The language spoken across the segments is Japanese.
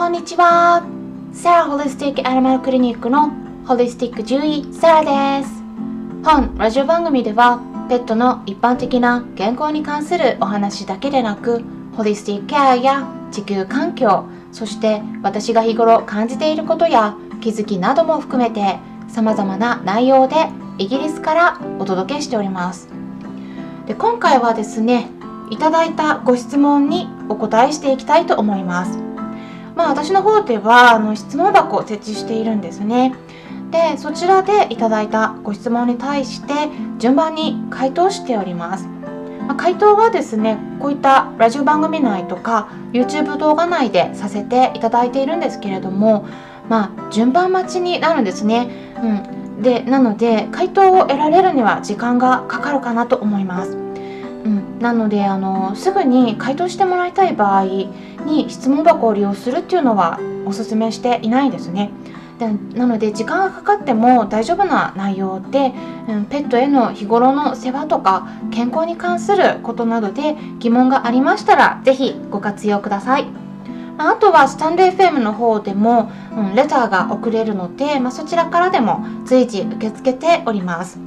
こんにちは。サラホリスティックアニマルクリニックのホリスティック獣医サラです。本ラジオ番組ではペットの一般的な健康に関するお話だけでなく、ホリスティックケアや地球環境、そして私が日頃感じていることや気づきなども含めて様々な内容でイギリスからお届けしております。で今回はですね、いただいたご質問にお答えしていきたいと思います。まあ、私の方ではあの質問箱を設置しているんですね。でそちらでいただいたご質問に対して順番に回答しております。まあ、回答はですねこういったラジオ番組内とか YouTube 動画内でさせていただいているんですけれどもまあ順番待ちになるんですね。うんでなので回答を得られるには時間がかかるかなと思います。なのであのすぐに回答してもらいたい場合に質問箱を利用するっていうのはおすすめしていないですね。でなので時間がかかっても大丈夫な内容で、うん、ペットへの日頃の世話とか健康に関することなどで疑問がありましたら是非ご活用ください。あとはスタンレー FM の方でも、うん、レターが送れるので、まあ、そちらからでも随時受け付けております。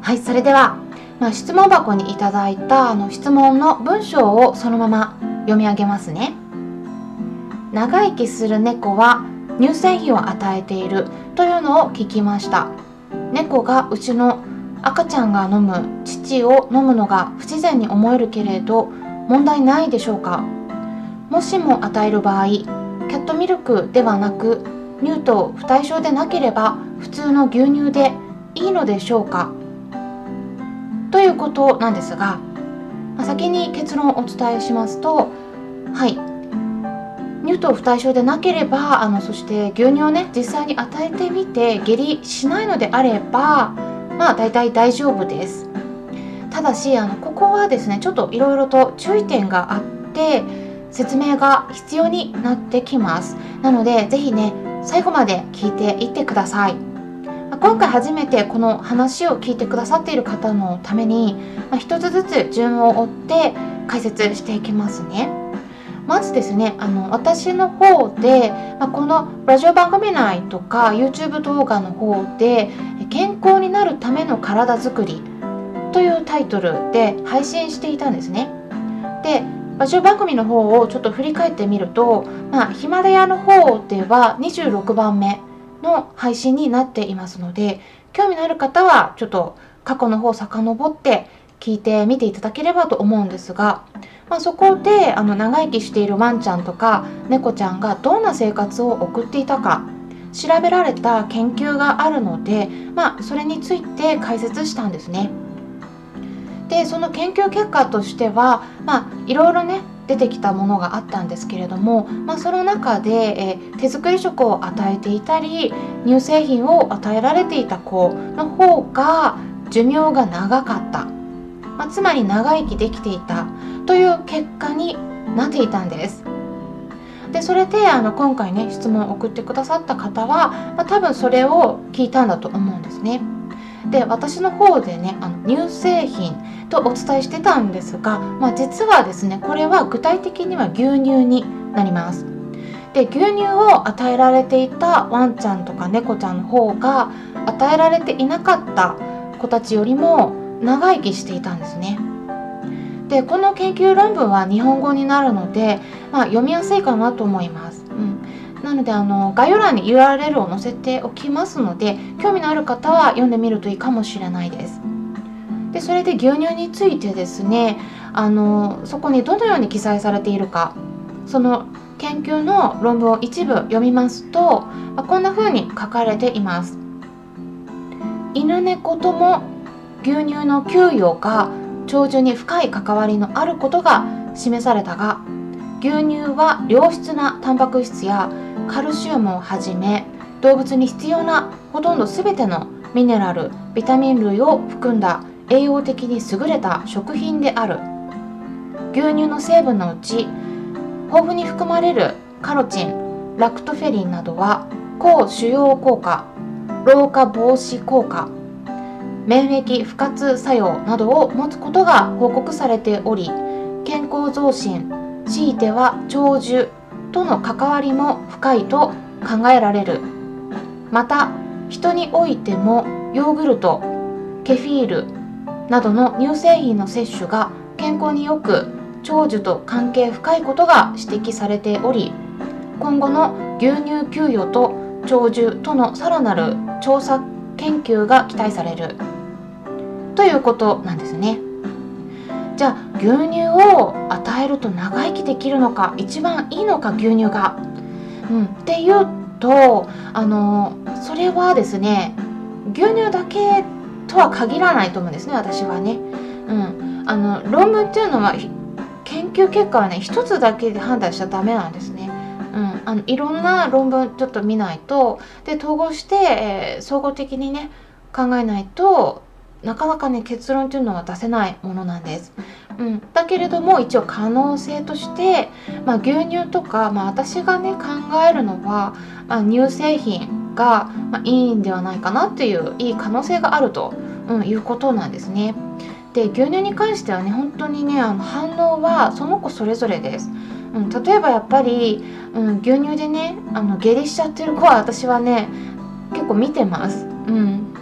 はい、それではまあ、質問箱にいただいたあの質問の文章をそのまま読み上げますね。長生きする猫は乳製品を与えているというのを聞きました。猫がうちの赤ちゃんが飲む乳を飲むのが不自然に思えるけれど問題ないでしょうか？もしも与える場合キャットミルクではなく乳糖不対症でなければ普通の牛乳でいいのでしょうか？ということなんですが、まあ、先に結論をお伝えしますとはい。乳糖不対症でなければあのそして牛乳をね実際に与えてみて下痢しないのであればまあ大体大丈夫です。ただしあのここはですねちょっといろいろと注意点があって説明が必要になってきます。なので是非ね最後まで聞いていってください。今回初めてこの話を聞いてくださっている方のために、まあ、一つずつ順を追って解説していきますね。まずですねあの私の方で、まあ、このラジオ番組内とか YouTube 動画の方で健康になるための体づくりというタイトルで配信していたんですね。でラジオ番組の方をちょっと振り返ってみると、まあ、ヒマラヤの方では26番目の配信になっていますので興味のある方はちょっと過去の方遡って聞いてみていただければと思うんですが、まあ、そこであの長生きしているワンちゃんとか猫ちゃんがどんな生活を送っていたか調べられた研究があるので、まあ、それについて解説したんですね。でその研究結果としては、まあ、いろいろね出てきたものがあったんですけれども、まあ、その中で、え手作り食を与えていたり乳製品を与えられていた子の方が寿命が長かった、まあ、つまり長生きできていたという結果になっていたんです。でそれであの今回ね質問を送ってくださった方は、まあ、多分それを聞いたんだと思うんですね。で私の方でねあの乳製品とお伝えしてたんですが、まあ、実はですねこれは具体的には牛乳になります。で牛乳を与えられていたワンちゃんとか猫ちゃんの方が与えられていなかった子たちよりも長生きしていたんですね。でこの研究論文は日本語になるので、まあ、読みやすいかなと思います。なのであの概要欄に URL を載せておきますので興味のある方は読んでみるといいかもしれないです。でそれで牛乳についてですねあのそこにどのように記載されているかその研究の論文を一部読みますと、まこんな風に書かれています。犬猫とも牛乳の給与が長寿に深い関わりのあることが示されたが牛乳は良質なタンパク質やカルシウムをはじめ動物に必要なほとんど全てのミネラルビタミン類を含んだ栄養的に優れた食品である。牛乳の成分のうち豊富に含まれるカロチンラクトフェリンなどは抗腫瘍効果老化防止効果免疫不活作用などを持つことが報告されており健康増進強いては長寿との関わりも深いと考えられるまた人においてもヨーグルトケフィールなどの乳製品の摂取が健康によく長寿と関係深いことが指摘されており今後の牛乳給与と長寿とのさらなる調査研究が期待されるということなんですね。じゃあ牛乳を与えると長生きできるのか一番いいのか牛乳が。うん、っていうとあのそれはですね牛乳だけとは限らないと思うんですね私はね。うん、あの論文っていうのは研究結果はね一つだけで判断しちゃダメなんですね。うん、あのいろんな論文ちょっと見ないとで統合して、えー、総合的にね考えないとなかなかね結論というのは出せないものなんです。うん、だけれども一応可能性として、まあ、牛乳とか、まあ、私がね考えるのは、まあ、乳製品が、まあ、いいんではないかなっていういい可能性があると、うん、いうことなんですね。で牛乳に関してはね本当にねあの反応はその子それぞれです。うん、例えばやっぱり、うん、牛乳でねあの下痢しちゃってる子は私はね結構見てます。うん、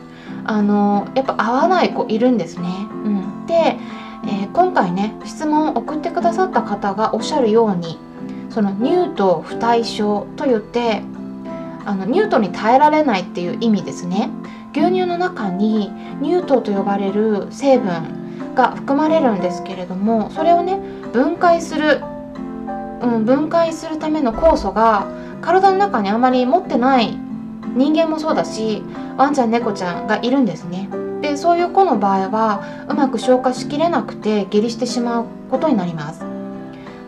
あのやっぱ合わない子いるんですね。うん、で、今回ね質問を送ってくださった方がおっしゃるようにその乳糖不対症といってあの乳糖に耐えられないっていう意味ですね。牛乳の中に乳糖と呼ばれる成分が含まれるんですけれどもそれをね分解するうん、分解するための酵素が体の中にあまり持ってない人間もそうだしワンちゃん猫ちゃんがいるんですね。でそういう子の場合はうまく消化しきれなくて下痢してしまうことになります。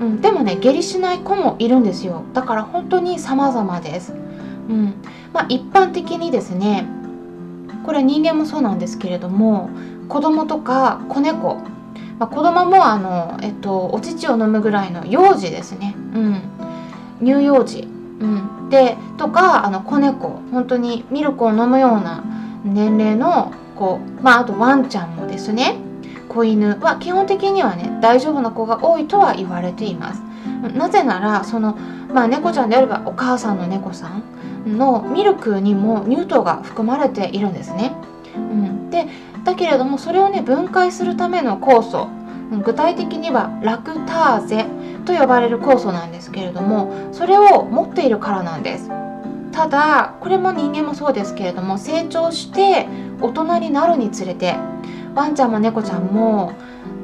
うん、でもね下痢しない子もいるんですよ。だから本当に様々です。うん。まあ、一般的にですねこれ人間もそうなんですけれども子供とか子猫まあ、子供もあの、えっと、お乳を飲むぐらいの幼児ですね、うん、乳幼児、うん、でとかあの子猫。本当にミルクを飲むような年齢の子、まあ、あとワンちゃんもですね子犬は基本的にはね大丈夫な子が多いとは言われています。なぜならその、まあ、猫ちゃんであればお母さんの猫さんのミルクにも乳糖が含まれているんですね、うん、でだけれどもそれをね分解するための酵素具体的にはラクターゼと呼ばれる酵素なんですけれどもそれを持っているからなんです。ただこれも人間もそうですけれども成長して大人になるにつれてワンちゃんも猫ちゃんも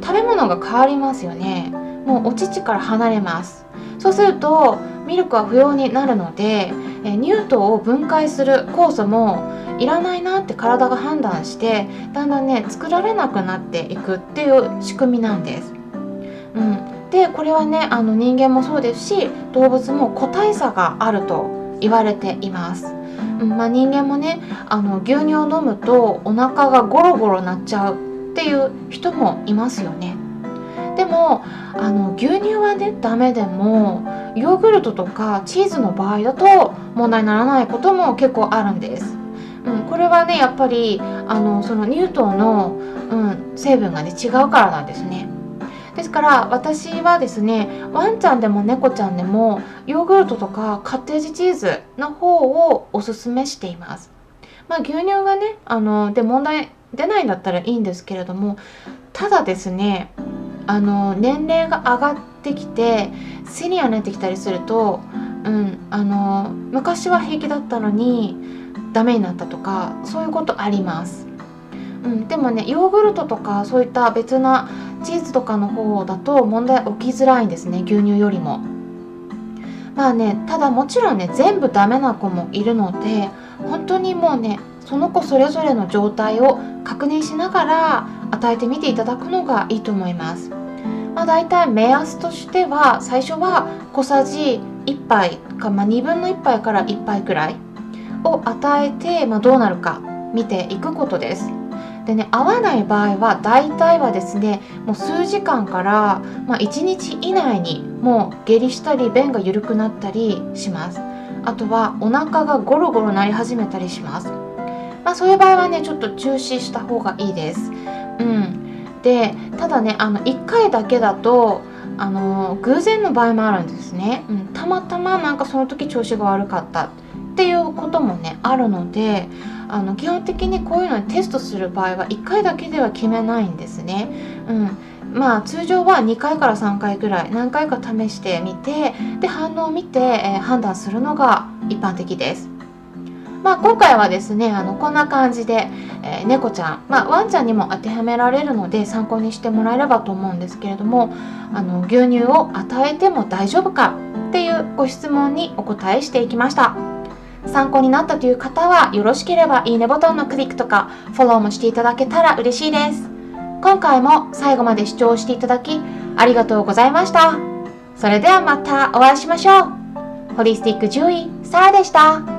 食べ物が変わりますよね。もうお乳から離れます。そうするとミルクは不要になるのでえ乳糖を分解する酵素もいらないなって体が判断してだんだんね作られなくなっていくっていう仕組みなんです。うん、でこれはねあの人間もそうですし動物も個体差があると言われています。まあ、人間もねあの牛乳を飲むとお腹がゴロゴロなっちゃうっていう人もいますよね。でもあの牛乳はねダメでもヨーグルトとかチーズの場合だと問題にならないことも結構あるんです。うん、これはねやっぱりあのその乳糖の、うん、成分がね違うからなんですね。ですから私はですねワンちゃんでも猫ちゃんでもヨーグルトとかカッテージチーズの方をおすすめしています。まあ、牛乳がねあので問題出ないんだったらいいんですけれどもただですねあの年齢が上がってきてセニアになってきたりすると、うん、あの昔は平気だったのにダメになったとかそういうことあります。うん、でもねヨーグルトとかそういった別なチーズとかの方だと問題起きづらいんですね牛乳よりも。まあねただもちろんね全部ダメな子もいるので本当にもうねその子それぞれの状態を確認しながら与えてみていただくのがいいと思います。まあ、大体目安としては最初は小さじ1杯か、まあ、2分の1杯から1杯くらいを与えて、まあ、どうなるか見ていくことです。でね合わない場合は大体はですねもう数時間から、まあ、1日以内にもう下痢したり便が緩くなったりします。あとはお腹がゴロゴロなり始めたりします。まあそういう場合はねちょっと中止した方がいいです。うん。でただねあの1回だけだとあの偶然の場合もあるんですね、うん、たまたまなんかその時調子が悪かったっていうこともねあるのであの基本的にこういうのにテストする場合は1回だけでは決めないんですね。うんまあ通常は2回から3回ぐらい何回か試してみてで反応を見て、えー、判断するのが一般的です。まあ、今回はですねあのこんな感じで、えー、猫ちゃん、まあ、ワンちゃんにも当てはめられるので参考にしてもらえればと思うんですけれどもあの牛乳を与えても大丈夫かっていうご質問にお答えしていきました参考になったという方はよろしければいいねボタンのクリックとかフォローもしていただけたら嬉しいです。今回も最後まで視聴していただきありがとうございました。それではまたお会いしましょう。ホリスティック獣医サラでした。